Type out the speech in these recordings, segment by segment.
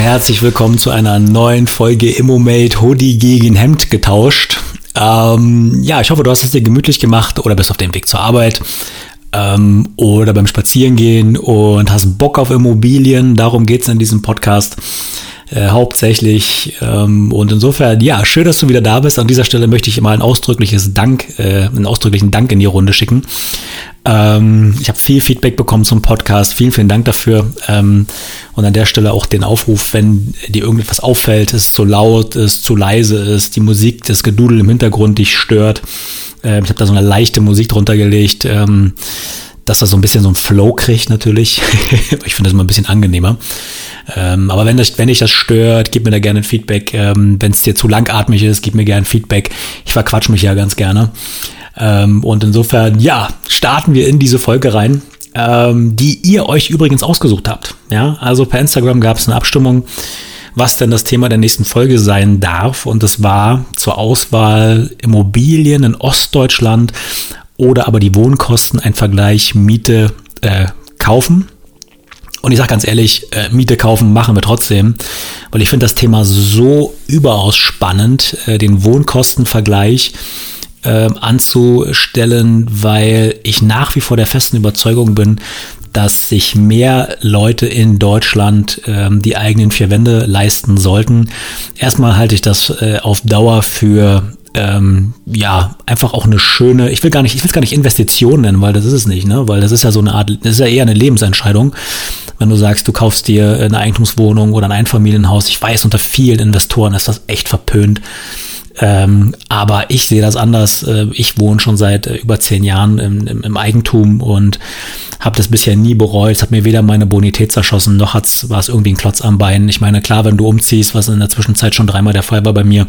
Herzlich willkommen zu einer neuen Folge Immomate Hoodie gegen Hemd getauscht. Ähm, ja, ich hoffe, du hast es dir gemütlich gemacht oder bist auf dem Weg zur Arbeit ähm, oder beim Spazierengehen und hast Bock auf Immobilien. Darum geht es in diesem Podcast äh, hauptsächlich. Ähm, und insofern, ja, schön, dass du wieder da bist. An dieser Stelle möchte ich mal ein ausdrückliches Dank, äh, einen ausdrücklichen Dank in die Runde schicken. Ähm, ich habe viel Feedback bekommen zum Podcast. Vielen, vielen Dank dafür. Ähm, und an der Stelle auch den Aufruf, wenn dir irgendetwas auffällt, es zu laut ist, zu leise ist, die Musik, das Gedudel im Hintergrund dich stört. Äh, ich habe da so eine leichte Musik drunter gelegt. Ähm, dass er so ein bisschen so einen Flow kriegt natürlich. ich finde das immer ein bisschen angenehmer. Ähm, aber wenn, das, wenn dich das stört, gib mir da gerne ein Feedback. Ähm, wenn es dir zu langatmig ist, gib mir gerne Feedback. Ich verquatsch mich ja ganz gerne. Ähm, und insofern, ja, starten wir in diese Folge rein, ähm, die ihr euch übrigens ausgesucht habt. Ja, also per Instagram gab es eine Abstimmung, was denn das Thema der nächsten Folge sein darf. Und es war zur Auswahl Immobilien in Ostdeutschland oder aber die Wohnkosten, ein Vergleich Miete äh, kaufen. Und ich sage ganz ehrlich, äh, Miete kaufen machen wir trotzdem, weil ich finde das Thema so überaus spannend, äh, den Wohnkostenvergleich äh, anzustellen, weil ich nach wie vor der festen Überzeugung bin, dass sich mehr Leute in Deutschland ähm, die eigenen vier Wände leisten sollten. Erstmal halte ich das äh, auf Dauer für ähm, ja, einfach auch eine schöne, ich will gar nicht, ich will es gar nicht Investition nennen, weil das ist es nicht, ne? Weil das ist ja so eine Art, das ist ja eher eine Lebensentscheidung. Wenn du sagst, du kaufst dir eine Eigentumswohnung oder ein Einfamilienhaus, ich weiß, unter vielen Investoren ist das echt verpönt. Ähm, aber ich sehe das anders. Äh, ich wohne schon seit äh, über zehn Jahren im, im, im Eigentum und habe das bisher nie bereut. Es hat mir weder meine Bonität zerschossen, noch hat's, war es irgendwie ein Klotz am Bein. Ich meine, klar, wenn du umziehst, was in der Zwischenzeit schon dreimal der Fall war bei mir,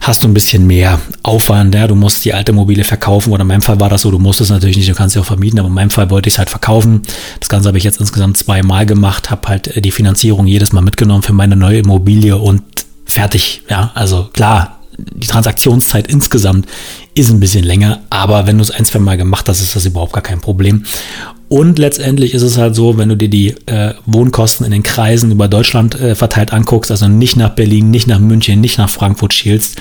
hast du ein bisschen mehr Aufwand. Ja? Du musst die alte Mobile verkaufen oder in meinem Fall war das so, du musst es natürlich nicht, du kannst sie auch vermieten, aber in meinem Fall wollte ich es halt verkaufen. Das Ganze habe ich jetzt insgesamt zweimal gemacht, habe halt äh, die Finanzierung jedes Mal mitgenommen für meine neue Immobilie und fertig. Ja, also klar, die Transaktionszeit insgesamt ist ein bisschen länger, aber wenn du es ein, zwei Mal gemacht hast, ist das überhaupt gar kein Problem. Und letztendlich ist es halt so, wenn du dir die äh, Wohnkosten in den Kreisen über Deutschland äh, verteilt anguckst, also nicht nach Berlin, nicht nach München, nicht nach Frankfurt schielst,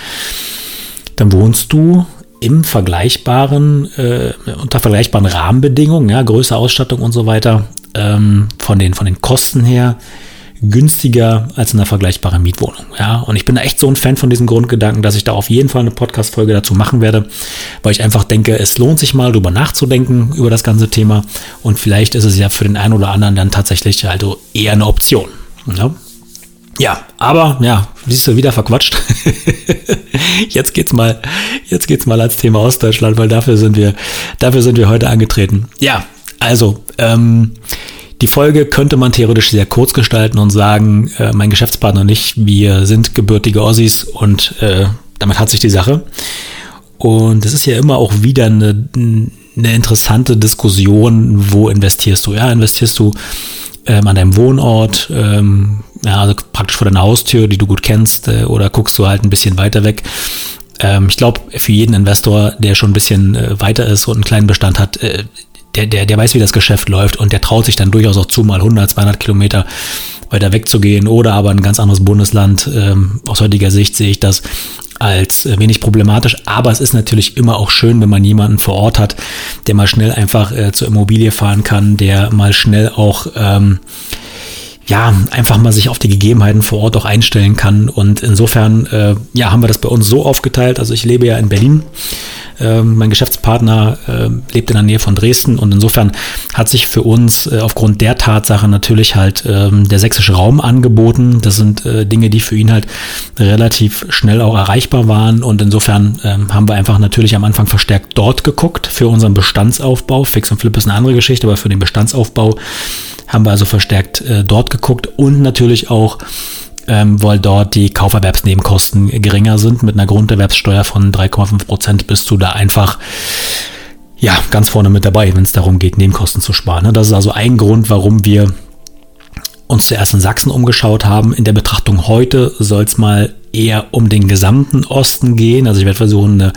dann wohnst du im vergleichbaren, äh, unter vergleichbaren Rahmenbedingungen, ja, Größe, Ausstattung und so weiter, ähm, von, den, von den Kosten her, günstiger als in einer vergleichbaren Mietwohnung. Ja, und ich bin da echt so ein Fan von diesem Grundgedanken, dass ich da auf jeden Fall eine Podcast-Folge dazu machen werde, weil ich einfach denke, es lohnt sich mal drüber nachzudenken über das ganze Thema und vielleicht ist es ja für den einen oder anderen dann tatsächlich also eher eine Option. Ja, ja aber ja, siehst du wieder verquatscht. jetzt geht's mal, jetzt geht's mal als Thema Ostdeutschland, weil dafür sind wir, dafür sind wir heute angetreten. Ja, also ähm, die Folge könnte man theoretisch sehr kurz gestalten und sagen, äh, mein Geschäftspartner und ich, wir sind gebürtige Ossis und äh, damit hat sich die Sache. Und es ist ja immer auch wieder eine, eine interessante Diskussion, wo investierst du? Ja, investierst du ähm, an deinem Wohnort, ähm, ja, also praktisch vor deiner Haustür, die du gut kennst, äh, oder guckst du halt ein bisschen weiter weg? Ähm, ich glaube, für jeden Investor, der schon ein bisschen äh, weiter ist und einen kleinen Bestand hat, äh, der, der, der weiß, wie das Geschäft läuft und der traut sich dann durchaus auch zu, mal 100, 200 Kilometer weiter wegzugehen oder aber ein ganz anderes Bundesland. Ähm, aus heutiger Sicht sehe ich das als äh, wenig problematisch, aber es ist natürlich immer auch schön, wenn man jemanden vor Ort hat, der mal schnell einfach äh, zur Immobilie fahren kann, der mal schnell auch ähm, ja, einfach mal sich auf die Gegebenheiten vor Ort auch einstellen kann. Und insofern, äh, ja, haben wir das bei uns so aufgeteilt. Also ich lebe ja in Berlin ähm, mein Geschäftspartner äh, lebt in der Nähe von Dresden und insofern hat sich für uns äh, aufgrund der Tatsache natürlich halt ähm, der sächsische Raum angeboten. Das sind äh, Dinge, die für ihn halt relativ schnell auch erreichbar waren und insofern ähm, haben wir einfach natürlich am Anfang verstärkt dort geguckt für unseren Bestandsaufbau. Fix und Flip ist eine andere Geschichte, aber für den Bestandsaufbau haben wir also verstärkt äh, dort geguckt und natürlich auch ähm, weil dort die Kauferwerbsnebenkosten geringer sind. Mit einer Grunderwerbssteuer von 3,5 Prozent bist du da einfach ja, ganz vorne mit dabei, wenn es darum geht, Nebenkosten zu sparen. Ne? Das ist also ein Grund, warum wir uns zuerst in Sachsen umgeschaut haben. In der Betrachtung heute soll es mal eher um den gesamten Osten gehen. Also ich werde versuchen, eine,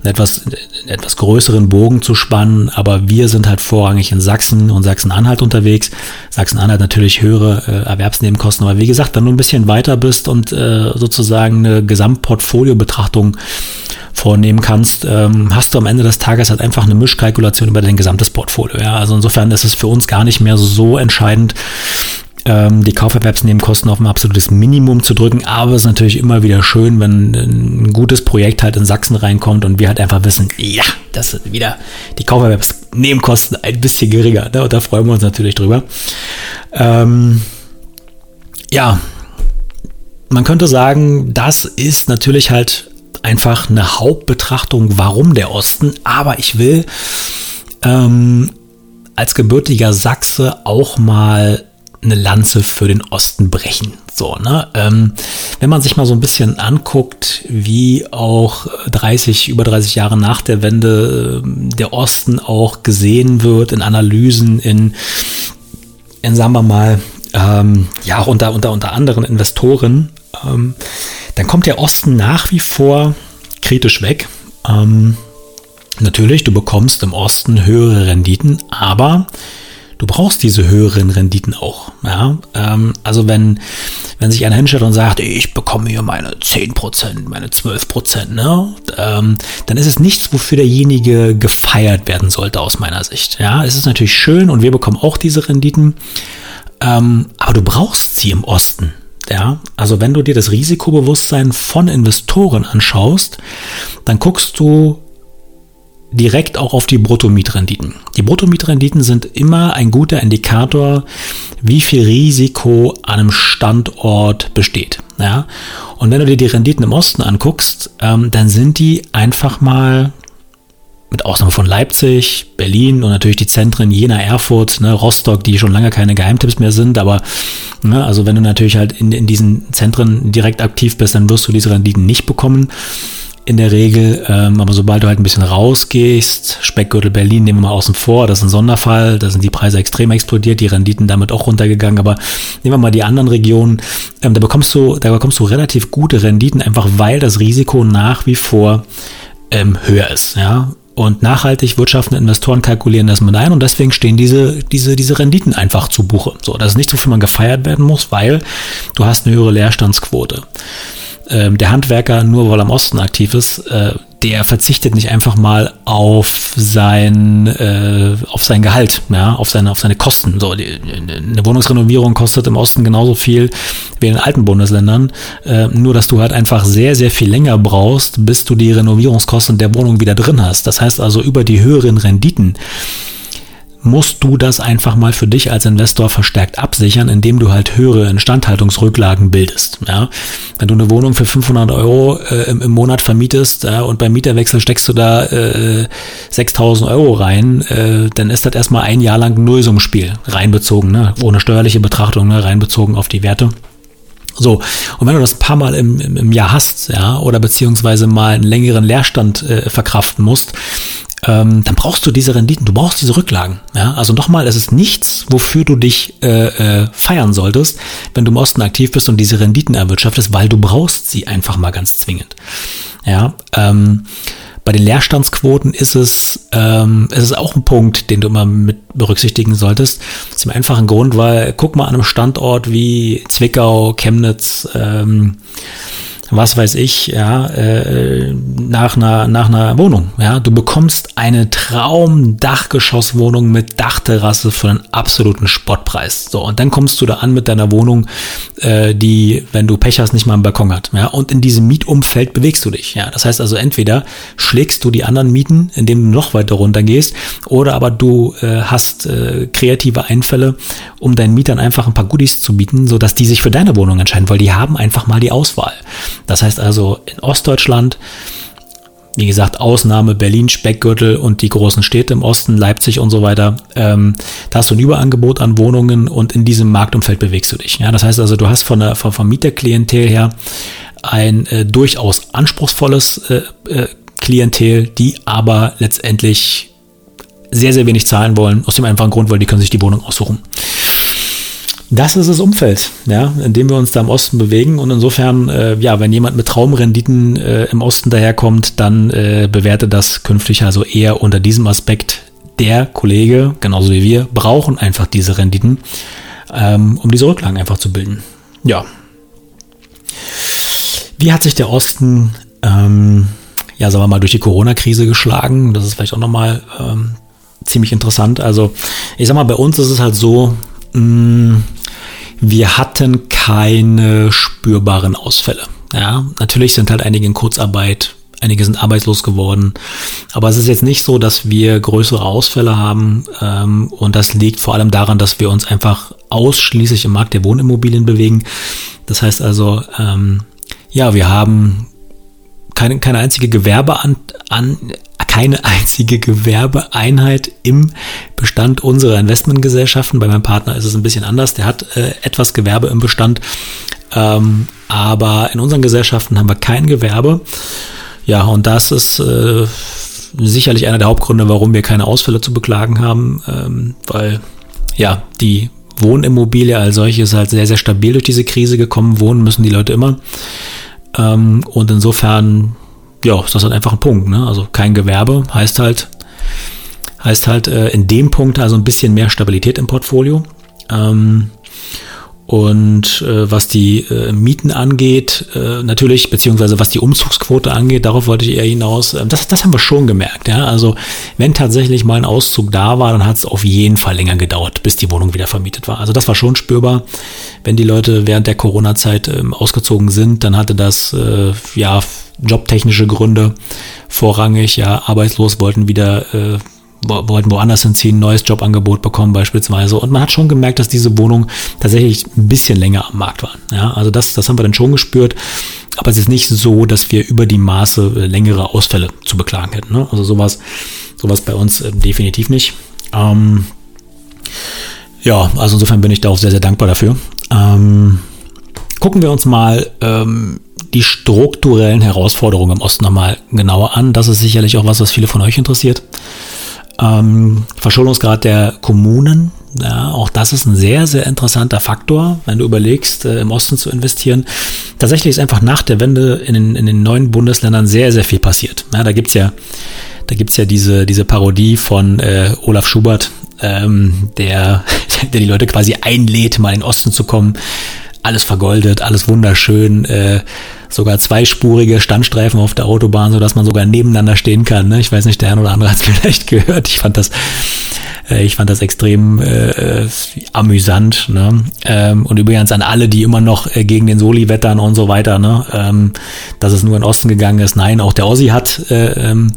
eine etwas, einen etwas größeren Bogen zu spannen, aber wir sind halt vorrangig in Sachsen und Sachsen-Anhalt unterwegs. Sachsen-Anhalt natürlich höhere äh, Erwerbsnebenkosten, aber wie gesagt, wenn du ein bisschen weiter bist und äh, sozusagen eine Gesamtportfolio-Betrachtung vornehmen kannst, ähm, hast du am Ende des Tages halt einfach eine Mischkalkulation über dein gesamtes Portfolio. Ja? Also insofern ist es für uns gar nicht mehr so entscheidend, ähm, die Kauferwerbsnebenkosten auf ein absolutes Minimum zu drücken. Aber es ist natürlich immer wieder schön, wenn ein gutes Projekt halt in Sachsen reinkommt und wir halt einfach wissen, ja, das sind wieder die Kauferwerbsnebenkosten ein bisschen geringer. Ne? Und da freuen wir uns natürlich drüber. Ähm, ja, man könnte sagen, das ist natürlich halt einfach eine Hauptbetrachtung, warum der Osten. Aber ich will ähm, als gebürtiger Sachse auch mal eine Lanze für den Osten brechen. So, ne? Ähm, wenn man sich mal so ein bisschen anguckt, wie auch 30, über 30 Jahre nach der Wende äh, der Osten auch gesehen wird in Analysen, in, in sagen wir mal, ähm, ja, unter, unter, unter anderen Investoren, ähm, dann kommt der Osten nach wie vor kritisch weg. Ähm, natürlich, du bekommst im Osten höhere Renditen, aber du brauchst diese höheren Renditen auch. Ja? Ähm, also wenn, wenn sich einer hinstellt und sagt, ich bekomme hier meine 10%, meine 12%, ne? Ähm, dann ist es nichts, wofür derjenige gefeiert werden sollte aus meiner Sicht. Ja, es ist natürlich schön und wir bekommen auch diese Renditen, ähm, aber du brauchst sie im Osten. Ja, also wenn du dir das Risikobewusstsein von Investoren anschaust, dann guckst du direkt auch auf die Bruttomietrenditen. Die Bruttomietrenditen sind immer ein guter Indikator, wie viel Risiko an einem Standort besteht. Ja? Und wenn du dir die Renditen im Osten anguckst, ähm, dann sind die einfach mal mit Ausnahme von Leipzig, Berlin und natürlich die Zentren Jena, Erfurt, ne, Rostock, die schon lange keine Geheimtipps mehr sind, aber ne, also wenn du natürlich halt in, in diesen Zentren direkt aktiv bist, dann wirst du diese Renditen nicht bekommen in der Regel. Ähm, aber sobald du halt ein bisschen rausgehst, Speckgürtel Berlin nehmen wir mal außen vor, das ist ein Sonderfall, da sind die Preise extrem explodiert, die Renditen damit auch runtergegangen. Aber nehmen wir mal die anderen Regionen, ähm, da bekommst du, da bekommst du relativ gute Renditen, einfach weil das Risiko nach wie vor ähm, höher ist. Ja, und nachhaltig wirtschaftende Investoren kalkulieren das mit ein und deswegen stehen diese, diese, diese Renditen einfach zu Buche. So, das ist nichts, wofür man gefeiert werden muss, weil du hast eine höhere Leerstandsquote ähm, der Handwerker nur weil er im Osten aktiv ist, äh, der verzichtet nicht einfach mal auf sein äh, auf sein Gehalt, ja, auf seine auf seine Kosten. So die, eine Wohnungsrenovierung kostet im Osten genauso viel wie in den alten Bundesländern, äh, nur dass du halt einfach sehr sehr viel länger brauchst, bis du die Renovierungskosten der Wohnung wieder drin hast. Das heißt also über die höheren Renditen musst du das einfach mal für dich als Investor verstärkt absichern, indem du halt höhere Instandhaltungsrücklagen bildest. Ja? Wenn du eine Wohnung für 500 Euro äh, im, im, Monat vermietest äh, und beim Mieterwechsel steckst du da äh, 6000 Euro rein, äh, dann ist das erstmal ein Jahr lang Nullsummspiel reinbezogen, ne? ohne steuerliche Betrachtung, ne? reinbezogen auf die Werte. So, und wenn du das paar Mal im, im, im Jahr hast, ja, oder beziehungsweise mal einen längeren Leerstand äh, verkraften musst, ähm, dann brauchst du diese Renditen, du brauchst diese Rücklagen. Ja? Also nochmal, es ist nichts, wofür du dich äh, äh, feiern solltest, wenn du im Osten aktiv bist und diese Renditen erwirtschaftest, weil du brauchst sie einfach mal ganz zwingend. Ja, ähm, bei den Leerstandsquoten ist es, ähm, ist es auch ein Punkt, den du immer mit berücksichtigen solltest. Dem einfachen Grund, weil guck mal an einem Standort wie Zwickau, Chemnitz, ähm, was weiß ich, ja, äh, nach einer, nach einer Wohnung. Ja, du bekommst eine Traum-Dachgeschosswohnung mit Dachterrasse für einen absoluten Spottpreis. So, und dann kommst du da an mit deiner Wohnung, äh, die, wenn du Pech hast, nicht mal einen Balkon hat. Ja, und in diesem Mietumfeld bewegst du dich. Ja, das heißt also, entweder schlägst du die anderen Mieten, indem du noch weiter runter gehst, oder aber du äh, hast äh, kreative Einfälle, um deinen Mietern einfach ein paar Goodies zu bieten, sodass die sich für deine Wohnung entscheiden, weil die haben einfach mal die Auswahl. Das heißt also in Ostdeutschland, wie gesagt, Ausnahme Berlin, Speckgürtel und die großen Städte im Osten, Leipzig und so weiter. Ähm, da hast du ein Überangebot an Wohnungen und in diesem Marktumfeld bewegst du dich. Ja, das heißt also, du hast von der von Vermieterklientel her ein äh, durchaus anspruchsvolles äh, äh, Klientel, die aber letztendlich sehr, sehr wenig zahlen wollen, aus dem einfachen Grund, weil die können sich die Wohnung aussuchen. Das ist das Umfeld, ja, in dem wir uns da im Osten bewegen. Und insofern, äh, ja, wenn jemand mit Traumrenditen äh, im Osten daherkommt, dann äh, bewerte das künftig also eher unter diesem Aspekt. Der Kollege, genauso wie wir, brauchen einfach diese Renditen, ähm, um diese Rücklagen einfach zu bilden. Ja. Wie hat sich der Osten, ähm, ja, sagen wir mal, durch die Corona-Krise geschlagen? Das ist vielleicht auch nochmal ähm, ziemlich interessant. Also, ich sag mal, bei uns ist es halt so, mh, mm, wir hatten keine spürbaren Ausfälle. Ja, natürlich sind halt einige in Kurzarbeit, einige sind arbeitslos geworden, aber es ist jetzt nicht so, dass wir größere Ausfälle haben ähm, und das liegt vor allem daran, dass wir uns einfach ausschließlich im Markt der Wohnimmobilien bewegen. Das heißt also, ähm, ja, wir haben keine, keine einzige Gewerbe an, an, keine einzige Gewerbeeinheit im Bestand unserer Investmentgesellschaften. Bei meinem Partner ist es ein bisschen anders. Der hat äh, etwas Gewerbe im Bestand. Ähm, aber in unseren Gesellschaften haben wir kein Gewerbe. Ja, und das ist äh, sicherlich einer der Hauptgründe, warum wir keine Ausfälle zu beklagen haben, ähm, weil ja, die Wohnimmobilie als solche ist halt sehr, sehr stabil durch diese Krise gekommen. Wohnen müssen die Leute immer. Ähm, und insofern ja, ist das halt einfach ein Punkt. Ne? Also kein Gewerbe heißt halt, heißt halt äh, in dem Punkt also ein bisschen mehr Stabilität im Portfolio. Ähm, und äh, was die äh, Mieten angeht, äh, natürlich, beziehungsweise was die Umzugsquote angeht, darauf wollte ich eher hinaus. Äh, das, das haben wir schon gemerkt. Ja? Also wenn tatsächlich mal ein Auszug da war, dann hat es auf jeden Fall länger gedauert, bis die Wohnung wieder vermietet war. Also das war schon spürbar. Wenn die Leute während der Corona-Zeit ähm, ausgezogen sind, dann hatte das äh, ja jobtechnische Gründe vorrangig. Ja, arbeitslos wollten wieder äh, wollten woanders hinziehen, neues Jobangebot bekommen beispielsweise. Und man hat schon gemerkt, dass diese Wohnungen tatsächlich ein bisschen länger am Markt waren. Ja, also das, das haben wir dann schon gespürt. Aber es ist nicht so, dass wir über die Maße äh, längere Ausfälle zu beklagen hätten. Ne? Also sowas, sowas bei uns äh, definitiv nicht. Ähm, ja, also insofern bin ich da auch sehr, sehr dankbar dafür. Ähm, gucken wir uns mal ähm, die strukturellen Herausforderungen im Osten nochmal genauer an. Das ist sicherlich auch was, was viele von euch interessiert. Ähm, Verschuldungsgrad der Kommunen, ja, auch das ist ein sehr, sehr interessanter Faktor, wenn du überlegst, äh, im Osten zu investieren. Tatsächlich ist einfach nach der Wende in den, in den neuen Bundesländern sehr, sehr viel passiert. Ja, da gibt's ja, da gibt's ja diese, diese Parodie von äh, Olaf Schubert, ähm, der, der die Leute quasi einlädt, mal in den Osten zu kommen. Alles vergoldet, alles wunderschön, äh, sogar zweispurige Standstreifen auf der Autobahn, so dass man sogar nebeneinander stehen kann. Ne? Ich weiß nicht, der eine oder andere hat es vielleicht gehört. Ich fand das, äh, ich fand das extrem äh, amüsant. Ne? Ähm, und übrigens an alle, die immer noch äh, gegen den Soli wettern und so weiter, ne? ähm, dass es nur in Osten gegangen ist. Nein, auch der Ossi hat äh, ähm,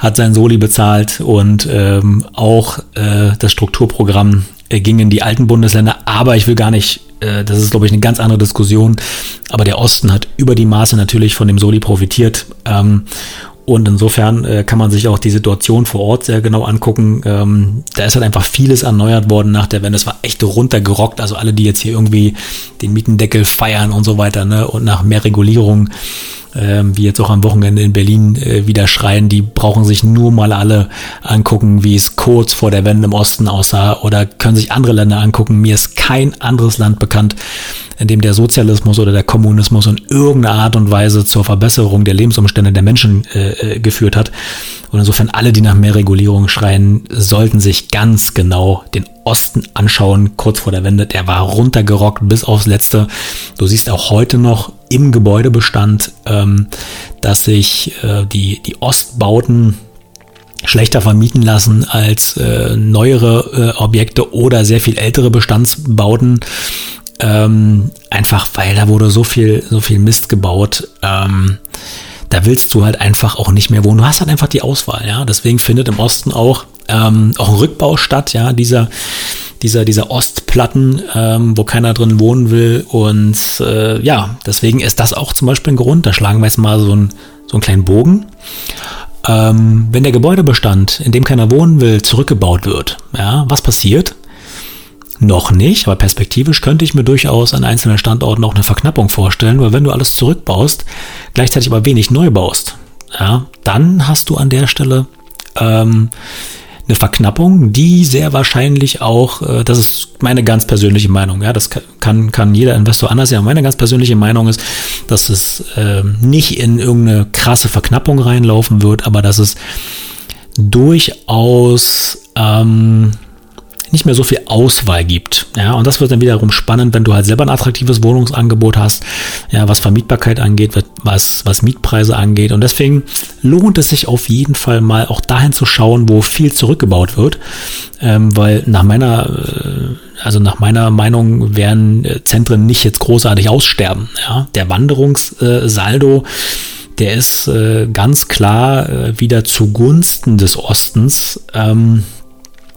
hat sein Soli bezahlt und ähm, auch äh, das Strukturprogramm äh, ging in die alten Bundesländer. Aber ich will gar nicht äh, das ist, glaube ich, eine ganz andere Diskussion. Aber der Osten hat über die Maße natürlich von dem Soli profitiert. Ähm, und insofern äh, kann man sich auch die Situation vor Ort sehr genau angucken. Ähm, da ist halt einfach vieles erneuert worden nach der Wende. Es war echt runtergerockt. Also alle, die jetzt hier irgendwie den Mietendeckel feiern und so weiter, ne, und nach mehr Regulierung ähm, wie jetzt auch am Wochenende in Berlin äh, wieder schreien, die brauchen sich nur mal alle angucken, wie es kurz vor der Wende im Osten aussah oder können sich andere Länder angucken. Mir ist kein anderes Land bekannt, in dem der Sozialismus oder der Kommunismus in irgendeiner Art und Weise zur Verbesserung der Lebensumstände der Menschen äh, äh geführt hat. Und insofern alle, die nach mehr Regulierung schreien, sollten sich ganz genau den Osten anschauen, kurz vor der Wende. Der war runtergerockt bis aufs Letzte. Du siehst auch heute noch im Gebäudebestand, ähm, dass sich äh, die, die Ostbauten schlechter vermieten lassen als äh, neuere äh, Objekte oder sehr viel ältere Bestandsbauten. Ähm, einfach weil da wurde so viel, so viel Mist gebaut. Ähm, da willst du halt einfach auch nicht mehr wohnen. Du hast halt einfach die Auswahl, ja. Deswegen findet im Osten auch, ähm, auch ein Rückbau statt, ja, dieser, dieser, dieser Ostplatten, ähm, wo keiner drin wohnen will. Und äh, ja, deswegen ist das auch zum Beispiel ein Grund. Da schlagen wir jetzt mal so, ein, so einen kleinen Bogen. Ähm, wenn der Gebäudebestand, in dem keiner wohnen will, zurückgebaut wird, ja, was passiert? Noch nicht, aber perspektivisch könnte ich mir durchaus an einzelnen Standorten auch eine Verknappung vorstellen, weil wenn du alles zurückbaust, gleichzeitig aber wenig neu baust, ja, dann hast du an der Stelle ähm, eine Verknappung, die sehr wahrscheinlich auch, äh, das ist meine ganz persönliche Meinung, ja, das kann, kann jeder Investor anders sehen, meine ganz persönliche Meinung ist, dass es äh, nicht in irgendeine krasse Verknappung reinlaufen wird, aber dass es durchaus ähm, nicht mehr so viel Auswahl gibt. Ja, und das wird dann wiederum spannend, wenn du halt selber ein attraktives Wohnungsangebot hast, ja, was Vermietbarkeit angeht, was, was Mietpreise angeht. Und deswegen lohnt es sich auf jeden Fall mal auch dahin zu schauen, wo viel zurückgebaut wird. Ähm, weil nach meiner, äh, also nach meiner Meinung werden äh, Zentren nicht jetzt großartig aussterben. Ja, der Wanderungssaldo, der ist äh, ganz klar äh, wieder zugunsten des Ostens. Ähm,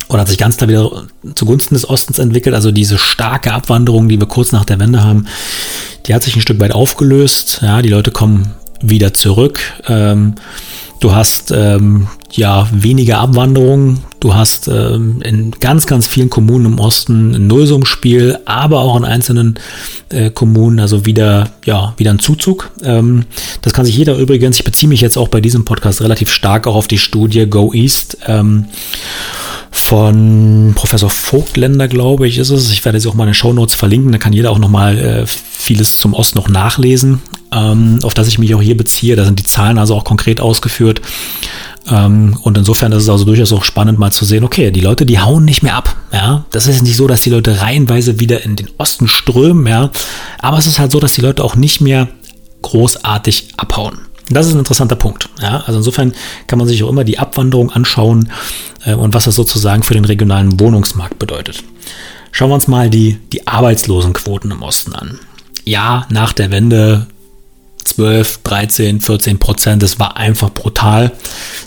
oder hat sich ganz klar wieder zugunsten des Ostens entwickelt. Also diese starke Abwanderung, die wir kurz nach der Wende haben, die hat sich ein Stück weit aufgelöst. Ja, die Leute kommen wieder zurück. Ähm, du hast ähm, ja weniger Abwanderung. Du hast ähm, in ganz, ganz vielen Kommunen im Osten ein Nullsummspiel, aber auch in einzelnen äh, Kommunen, also wieder, ja, wieder ein Zuzug. Ähm, das kann sich jeder übrigens, ich beziehe mich jetzt auch bei diesem Podcast relativ stark auch auf die Studie Go East. Ähm, von Professor Vogtländer, glaube ich, ist es. Ich werde sie auch mal in den Show Notes verlinken. Da kann jeder auch noch mal äh, vieles zum Ost noch nachlesen, ähm, auf das ich mich auch hier beziehe. Da sind die Zahlen also auch konkret ausgeführt. Ähm, und insofern ist es also durchaus auch spannend, mal zu sehen, okay, die Leute, die hauen nicht mehr ab. Ja, das ist nicht so, dass die Leute reihenweise wieder in den Osten strömen, ja. Aber es ist halt so, dass die Leute auch nicht mehr großartig abhauen. Das ist ein interessanter Punkt. Ja, also insofern kann man sich auch immer die Abwanderung anschauen äh, und was das sozusagen für den regionalen Wohnungsmarkt bedeutet. Schauen wir uns mal die, die Arbeitslosenquoten im Osten an. Ja, nach der Wende 12, 13, 14 Prozent. Das war einfach brutal.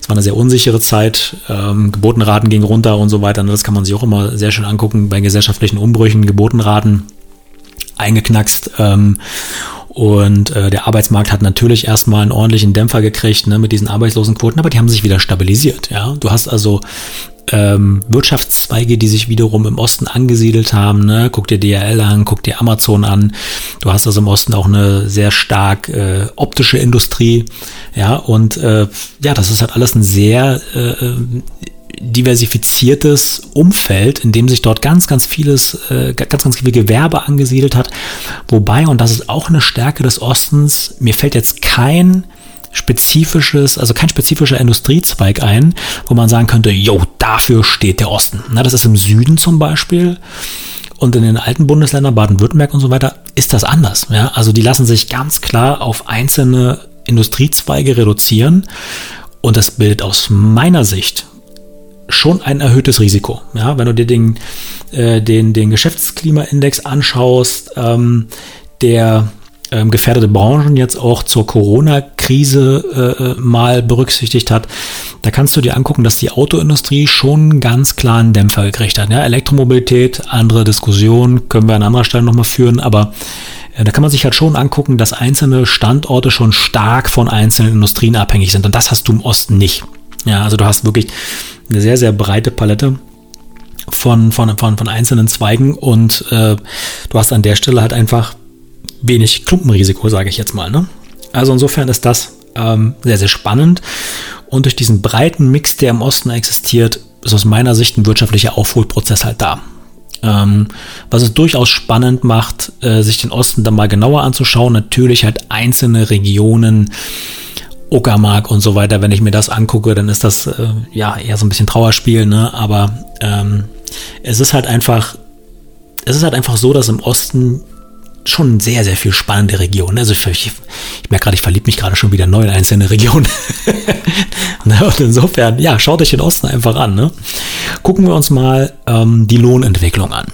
Es war eine sehr unsichere Zeit. Ähm, Geburtenraten gingen runter und so weiter. Das kann man sich auch immer sehr schön angucken bei gesellschaftlichen Umbrüchen. Geburtenraten eingeknackst. Ähm, und äh, der Arbeitsmarkt hat natürlich erstmal einen ordentlichen Dämpfer gekriegt ne, mit diesen Arbeitslosenquoten, aber die haben sich wieder stabilisiert. Ja, du hast also ähm, Wirtschaftszweige, die sich wiederum im Osten angesiedelt haben. Ne? Guck dir DHL an, guck dir Amazon an. Du hast also im Osten auch eine sehr stark äh, optische Industrie. Ja, und äh, ja, das ist halt alles ein sehr äh, diversifiziertes Umfeld, in dem sich dort ganz, ganz vieles, äh, ganz, ganz viel Gewerbe angesiedelt hat. Wobei, und das ist auch eine Stärke des Ostens, mir fällt jetzt kein spezifisches, also kein spezifischer Industriezweig ein, wo man sagen könnte, jo, dafür steht der Osten. Na, das ist im Süden zum Beispiel. Und in den alten Bundesländern, Baden-Württemberg und so weiter, ist das anders. Ja? Also die lassen sich ganz klar auf einzelne Industriezweige reduzieren. Und das bildet aus meiner Sicht schon ein erhöhtes Risiko. Ja, wenn du dir den, äh, den, den Geschäftsklimaindex anschaust, ähm, der ähm, gefährdete Branchen jetzt auch zur Corona-Krise äh, äh, mal berücksichtigt hat, da kannst du dir angucken, dass die Autoindustrie schon ganz klar einen Dämpfer gekriegt hat. Ja, Elektromobilität, andere Diskussion, können wir an anderer Stelle nochmal führen, aber äh, da kann man sich halt schon angucken, dass einzelne Standorte schon stark von einzelnen Industrien abhängig sind. Und das hast du im Osten nicht. Ja, also du hast wirklich eine sehr, sehr breite Palette von, von, von, von einzelnen Zweigen und äh, du hast an der Stelle halt einfach wenig Klumpenrisiko, sage ich jetzt mal. Ne? Also insofern ist das ähm, sehr, sehr spannend und durch diesen breiten Mix, der im Osten existiert, ist aus meiner Sicht ein wirtschaftlicher Aufholprozess halt da. Ähm, was es durchaus spannend macht, äh, sich den Osten dann mal genauer anzuschauen, natürlich halt einzelne Regionen Uckermark und so weiter, wenn ich mir das angucke, dann ist das äh, ja eher so ein bisschen Trauerspiel, ne? Aber ähm, es ist halt einfach, es ist halt einfach so, dass im Osten schon sehr, sehr viel spannende Regionen. Also ich, ich, ich merke gerade, ich verliebe mich gerade schon wieder neu in einzelne Regionen. Ne, und insofern, ja, schaut euch den Osten einfach an. Ne? Gucken wir uns mal ähm, die Lohnentwicklung an.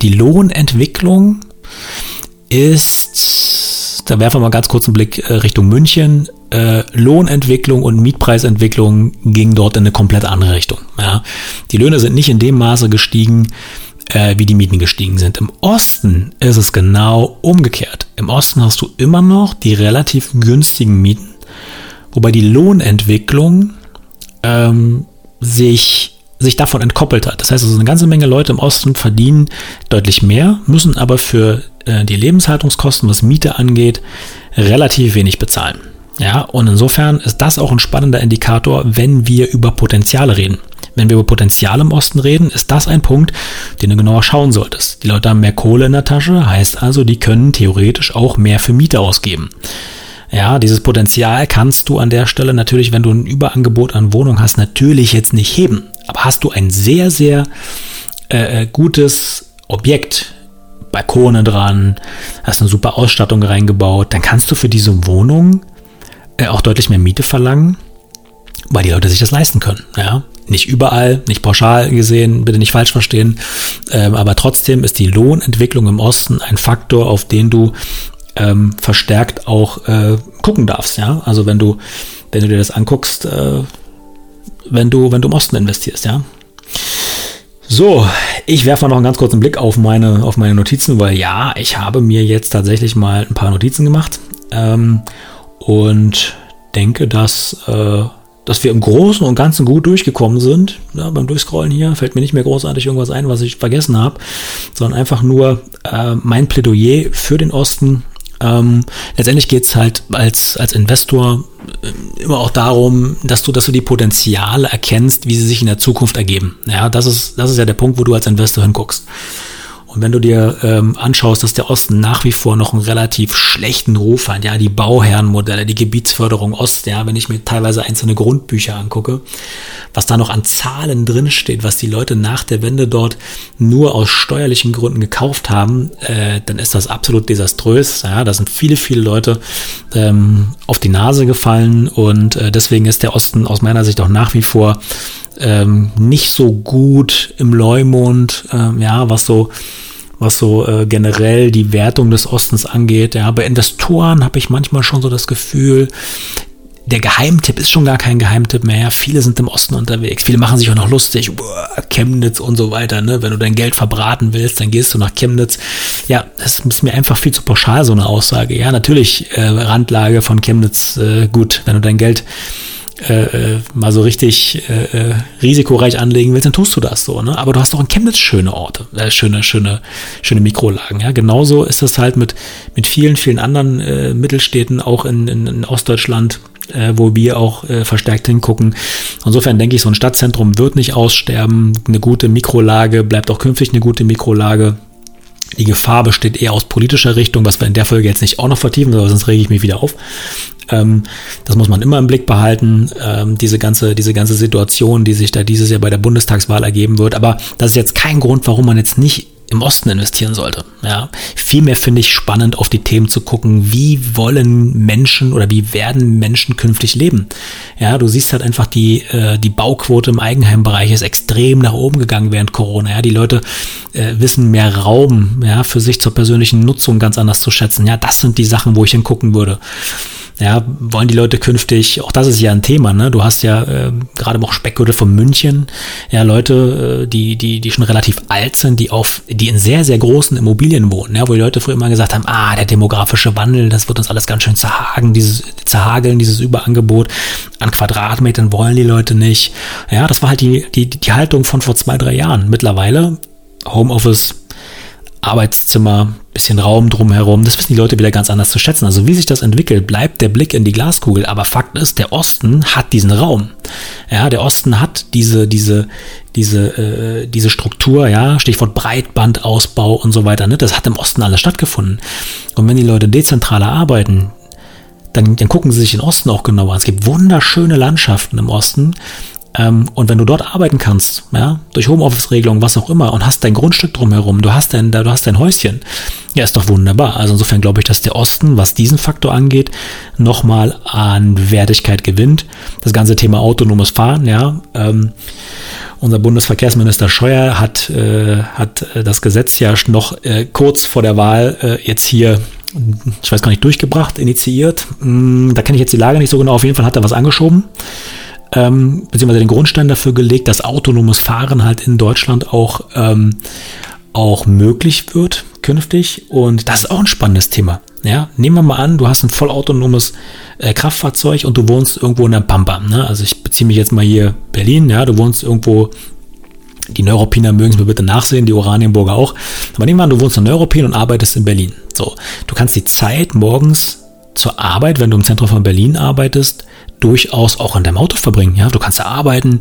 Die Lohnentwicklung ist, da werfen wir mal ganz kurz einen Blick äh, Richtung München äh, Lohnentwicklung und Mietpreisentwicklung ging dort in eine komplett andere Richtung. Die Löhne sind nicht in dem Maße gestiegen, äh, wie die Mieten gestiegen sind. Im Osten ist es genau umgekehrt. Im Osten hast du immer noch die relativ günstigen Mieten, wobei die Lohnentwicklung ähm, sich sich davon entkoppelt hat. Das heißt, also eine ganze Menge Leute im Osten verdienen deutlich mehr, müssen aber für äh, die Lebenshaltungskosten, was Miete angeht, relativ wenig bezahlen. Ja, und insofern ist das auch ein spannender Indikator, wenn wir über Potenziale reden. wenn wir über Potenzial im Osten reden, ist das ein Punkt, den du genauer schauen solltest. Die Leute haben mehr Kohle in der Tasche, heißt also, die können theoretisch auch mehr für Miete ausgeben. Ja, dieses Potenzial kannst du an der Stelle natürlich, wenn du ein Überangebot an Wohnungen hast, natürlich jetzt nicht heben. Aber hast du ein sehr, sehr äh, äh gutes Objekt, Balkone dran, hast eine super Ausstattung reingebaut, dann kannst du für diese Wohnung äh, auch deutlich mehr Miete verlangen, weil die Leute sich das leisten können. Ja? Nicht überall, nicht pauschal gesehen, bitte nicht falsch verstehen, ähm, aber trotzdem ist die Lohnentwicklung im Osten ein Faktor, auf den du ähm, verstärkt auch äh, gucken darfst. Ja? Also wenn du, wenn du dir das anguckst, äh, wenn du, wenn du im Osten investierst, ja. So, ich werfe mal noch einen ganz kurzen Blick auf meine, auf meine Notizen, weil ja, ich habe mir jetzt tatsächlich mal ein paar Notizen gemacht ähm, und denke, dass, äh, dass wir im Großen und Ganzen gut durchgekommen sind. Ja, beim Durchscrollen hier fällt mir nicht mehr großartig irgendwas ein, was ich vergessen habe, sondern einfach nur äh, mein Plädoyer für den Osten ähm, letztendlich geht es halt als, als Investor äh, immer auch darum, dass du, dass du die Potenziale erkennst, wie sie sich in der Zukunft ergeben. Ja, das ist, das ist ja der Punkt, wo du als Investor hinguckst. Und wenn du dir ähm, anschaust, dass der Osten nach wie vor noch einen relativ schlechten Ruf hat, ja, die Bauherrenmodelle, die Gebietsförderung Ost, ja, wenn ich mir teilweise einzelne Grundbücher angucke, was da noch an Zahlen drinsteht, was die Leute nach der Wende dort nur aus steuerlichen Gründen gekauft haben, äh, dann ist das absolut desaströs. Ja, da sind viele, viele Leute ähm, auf die Nase gefallen und äh, deswegen ist der Osten aus meiner Sicht auch nach wie vor ähm, nicht so gut im Leumund, ähm, ja, was so was so äh, generell die Wertung des Ostens angeht. Ja, bei Investoren habe ich manchmal schon so das Gefühl, der Geheimtipp ist schon gar kein Geheimtipp mehr. Viele sind im Osten unterwegs. Viele machen sich auch noch lustig. Boah, Chemnitz und so weiter. Ne? Wenn du dein Geld verbraten willst, dann gehst du nach Chemnitz. Ja, das ist mir einfach viel zu pauschal, so eine Aussage. Ja, natürlich äh, Randlage von Chemnitz äh, gut. Wenn du dein Geld äh, äh, mal so richtig äh, äh, risikoreich anlegen willst, dann tust du das so. Ne? Aber du hast auch in Chemnitz schöne Orte, äh, schöne, schöne, schöne Mikrolagen. Ja? Genauso ist das halt mit, mit vielen, vielen anderen äh, Mittelstädten, auch in, in, in Ostdeutschland, äh, wo wir auch äh, verstärkt hingucken. Insofern denke ich, so ein Stadtzentrum wird nicht aussterben. Eine gute Mikrolage bleibt auch künftig eine gute Mikrolage. Die Gefahr besteht eher aus politischer Richtung, was wir in der Folge jetzt nicht auch noch vertiefen, sonst rege ich mich wieder auf. Ähm, das muss man immer im Blick behalten, ähm, diese, ganze, diese ganze Situation, die sich da dieses Jahr bei der Bundestagswahl ergeben wird. Aber das ist jetzt kein Grund, warum man jetzt nicht im Osten investieren sollte. Ja, vielmehr finde ich spannend, auf die Themen zu gucken, wie wollen Menschen oder wie werden Menschen künftig leben. Ja, du siehst halt einfach die äh, die Bauquote im Eigenheimbereich ist extrem nach oben gegangen während Corona. Ja, die Leute äh, wissen mehr Raum, ja, für sich zur persönlichen Nutzung ganz anders zu schätzen. Ja, das sind die Sachen, wo ich hingucken würde. Ja, wollen die Leute künftig, auch das ist ja ein Thema, ne? Du hast ja äh, gerade auch Speckgürtel von München, ja, Leute, äh, die, die, die schon relativ alt sind, die auf, die in sehr, sehr großen Immobilien wohnen, ja, wo die Leute früher immer gesagt haben, ah, der demografische Wandel, das wird uns alles ganz schön zerhagen, dieses, zerhageln, dieses Überangebot an Quadratmetern wollen die Leute nicht. Ja, das war halt die, die, die Haltung von vor zwei, drei Jahren. Mittlerweile, Homeoffice, Arbeitszimmer, bisschen Raum drumherum. Das wissen die Leute wieder ganz anders zu schätzen. Also wie sich das entwickelt, bleibt der Blick in die Glaskugel. Aber Fakt ist, der Osten hat diesen Raum. Ja, der Osten hat diese, diese, diese, äh, diese Struktur, ja, Stichwort Breitbandausbau und so weiter. Ne? Das hat im Osten alles stattgefunden. Und wenn die Leute dezentraler arbeiten, dann, dann gucken sie sich den Osten auch genauer an. Es gibt wunderschöne Landschaften im Osten, und wenn du dort arbeiten kannst, ja, durch Homeoffice-Regelungen, was auch immer, und hast dein Grundstück drumherum, du hast dein, du hast dein Häuschen, ja, ist doch wunderbar. Also insofern glaube ich, dass der Osten, was diesen Faktor angeht, nochmal an Wertigkeit gewinnt. Das ganze Thema autonomes Fahren, ja, ähm, unser Bundesverkehrsminister Scheuer hat, äh, hat äh, das Gesetz ja noch äh, kurz vor der Wahl äh, jetzt hier ich weiß gar nicht, durchgebracht, initiiert. Hm, da kenne ich jetzt die Lage nicht so genau. Auf jeden Fall hat er was angeschoben ähm, beziehungsweise den Grundstein dafür gelegt, dass autonomes Fahren halt in Deutschland auch, ähm, auch möglich wird künftig. Und das ist auch ein spannendes Thema. Ja, nehmen wir mal an, du hast ein vollautonomes äh, Kraftfahrzeug und du wohnst irgendwo in der Pampa. Ne? Also ich beziehe mich jetzt mal hier Berlin, ja, du wohnst irgendwo, die Neuropiner mögen es mir bitte nachsehen, die Oranienburger auch. Aber nehmen wir an, du wohnst in Neuropin und arbeitest in Berlin. So, du kannst die Zeit morgens zur Arbeit, wenn du im Zentrum von Berlin arbeitest, durchaus auch an deinem Auto verbringen. Ja, du kannst da arbeiten,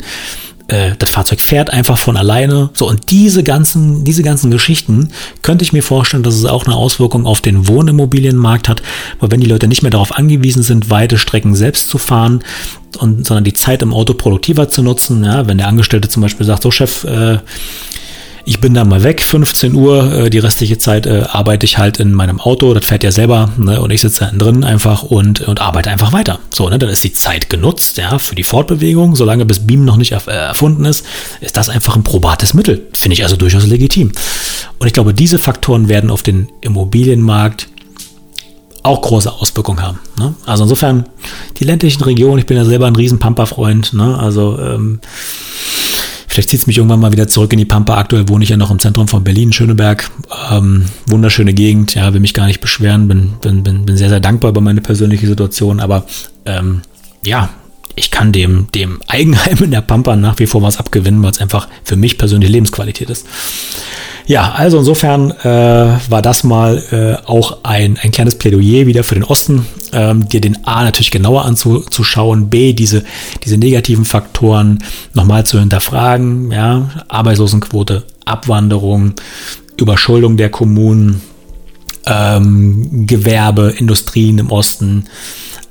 äh, das Fahrzeug fährt einfach von alleine. So, und diese ganzen, diese ganzen Geschichten könnte ich mir vorstellen, dass es auch eine Auswirkung auf den Wohnimmobilienmarkt hat, weil wenn die Leute nicht mehr darauf angewiesen sind, weite Strecken selbst zu fahren, und, sondern die Zeit im Auto produktiver zu nutzen, ja, wenn der Angestellte zum Beispiel sagt, so Chef, äh, ich bin dann mal weg, 15 Uhr, äh, die restliche Zeit äh, arbeite ich halt in meinem Auto, das fährt ja selber, ne, und ich sitze da drin einfach und, und arbeite einfach weiter. So, ne, dann ist die Zeit genutzt, ja, für die Fortbewegung, solange bis Beam noch nicht äh, erfunden ist, ist das einfach ein probates Mittel. Finde ich also durchaus legitim. Und ich glaube, diese Faktoren werden auf den Immobilienmarkt auch große Auswirkungen haben. Ne? Also insofern, die ländlichen Regionen, ich bin ja selber ein riesen Pampa-Freund, ne? also ähm, Vielleicht zieht es mich irgendwann mal wieder zurück in die Pampa. Aktuell wohne ich ja noch im Zentrum von Berlin, Schöneberg. Ähm, wunderschöne Gegend, ja, will mich gar nicht beschweren. Bin, bin, bin, bin sehr, sehr dankbar über meine persönliche Situation. Aber ähm, ja, ich kann dem, dem Eigenheim in der Pampa nach wie vor was abgewinnen, weil es einfach für mich persönlich Lebensqualität ist. Ja, also insofern äh, war das mal äh, auch ein, ein kleines Plädoyer wieder für den Osten, ähm, dir den A natürlich genauer anzuschauen, B, diese, diese negativen Faktoren nochmal zu hinterfragen, ja, Arbeitslosenquote, Abwanderung, Überschuldung der Kommunen, ähm, Gewerbe, Industrien im Osten,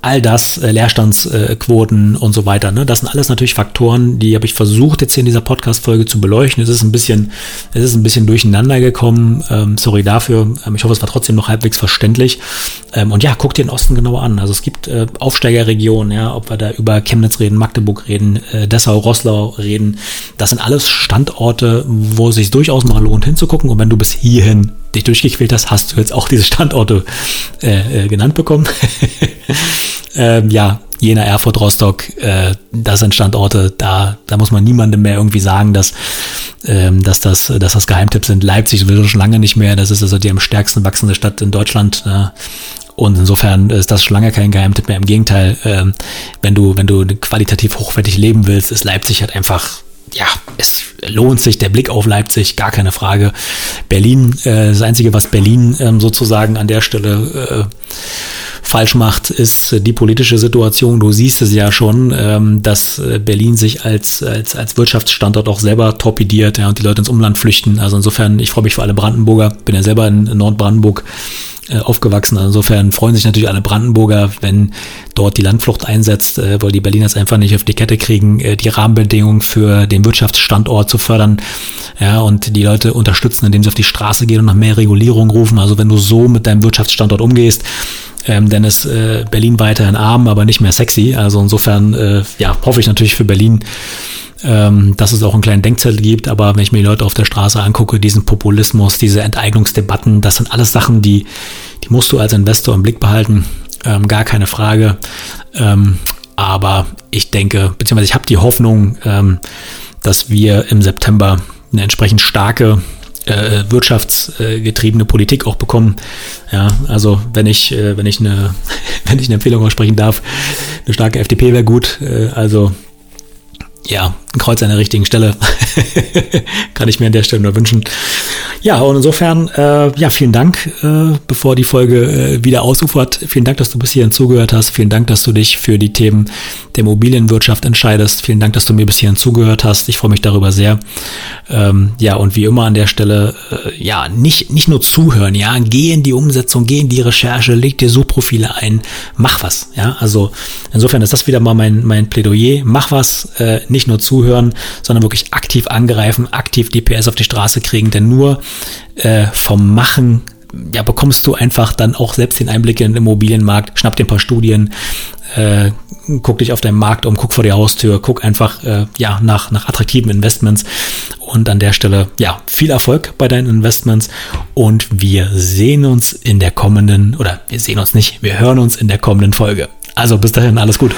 all das, äh, Leerstandsquoten äh, und so weiter. Ne? Das sind alles natürlich Faktoren, die habe ich versucht jetzt hier in dieser Podcast-Folge zu beleuchten. Es ist ein bisschen, es ist ein bisschen durcheinander gekommen. Ähm, sorry dafür. Ähm, ich hoffe, es war trotzdem noch halbwegs verständlich. Ähm, und ja, guck dir den Osten genauer an. Also es gibt äh, Aufsteigerregionen, ja, ob wir da über Chemnitz reden, Magdeburg reden, äh, Dessau, Rosslau reden. Das sind alles Standorte, wo es sich durchaus mal lohnt hinzugucken. Und wenn du bis hierhin dich durchgequält hast, hast du jetzt auch diese Standorte äh, äh, genannt bekommen. ähm, ja, Jena, Erfurt, Rostock, äh, das sind Standorte, da, da muss man niemandem mehr irgendwie sagen, dass, ähm, dass, das, dass das Geheimtipps sind. Leipzig sowieso schon lange nicht mehr, das ist also die am stärksten wachsende Stadt in Deutschland. Äh, und insofern ist das schon lange kein Geheimtipp mehr. Im Gegenteil, ähm, wenn du, wenn du qualitativ hochwertig leben willst, ist Leipzig halt einfach ja, es lohnt sich, der Blick auf Leipzig, gar keine Frage. Berlin, äh, das Einzige, was Berlin ähm, sozusagen an der Stelle äh, falsch macht, ist die politische Situation. Du siehst es ja schon, ähm, dass äh, Berlin sich als, als, als Wirtschaftsstandort auch selber torpediert ja, und die Leute ins Umland flüchten. Also insofern, ich freue mich für alle Brandenburger, bin ja selber in Nordbrandenburg äh, aufgewachsen. Also insofern freuen sich natürlich alle Brandenburger, wenn dort die Landflucht einsetzt, äh, weil die Berliner es einfach nicht auf die Kette kriegen, äh, die Rahmenbedingungen für den Wirtschaftsstandort zu fördern. Ja, und die Leute unterstützen, indem sie auf die Straße gehen und nach mehr Regulierung rufen. Also wenn du so mit deinem Wirtschaftsstandort umgehst, ähm, dann ist äh, Berlin weiterhin arm, aber nicht mehr sexy. Also insofern, äh, ja, hoffe ich natürlich für Berlin, ähm, dass es auch einen kleinen Denkzettel gibt. Aber wenn ich mir die Leute auf der Straße angucke, diesen Populismus, diese Enteignungsdebatten, das sind alles Sachen, die, die musst du als Investor im Blick behalten. Ähm, gar keine Frage. Ähm, aber ich denke, beziehungsweise ich habe die Hoffnung, ähm, dass wir im September eine entsprechend starke äh, wirtschaftsgetriebene Politik auch bekommen. Ja, also wenn ich, äh, wenn ich eine, wenn ich eine Empfehlung aussprechen darf, eine starke FDP wäre gut. Äh, also ja, ein Kreuz an der richtigen Stelle. Kann ich mir an der Stelle nur wünschen. Ja, und insofern, äh, ja, vielen Dank, äh, bevor die Folge äh, wieder ausufert. Vielen Dank, dass du bis hierhin zugehört hast. Vielen Dank, dass du dich für die Themen der Immobilienwirtschaft entscheidest. Vielen Dank, dass du mir bis hierhin zugehört hast. Ich freue mich darüber sehr. Ähm, ja, und wie immer an der Stelle, äh, ja, nicht, nicht nur zuhören, ja, geh in die Umsetzung, geh in die Recherche, leg dir Suchprofile ein, mach was, ja. Also insofern ist das wieder mal mein, mein Plädoyer. Mach was, äh, nicht nur zuhören, sondern wirklich aktiv angreifen, aktiv die PS auf die Straße kriegen, denn nur äh, vom Machen ja, bekommst du einfach dann auch selbst den Einblick in den Immobilienmarkt, schnapp dir ein paar Studien, äh, guck dich auf deinem Markt um, guck vor die Haustür, guck einfach äh, ja, nach, nach attraktiven Investments. Und an der Stelle, ja, viel Erfolg bei deinen Investments. Und wir sehen uns in der kommenden, oder wir sehen uns nicht, wir hören uns in der kommenden Folge. Also bis dahin, alles gut.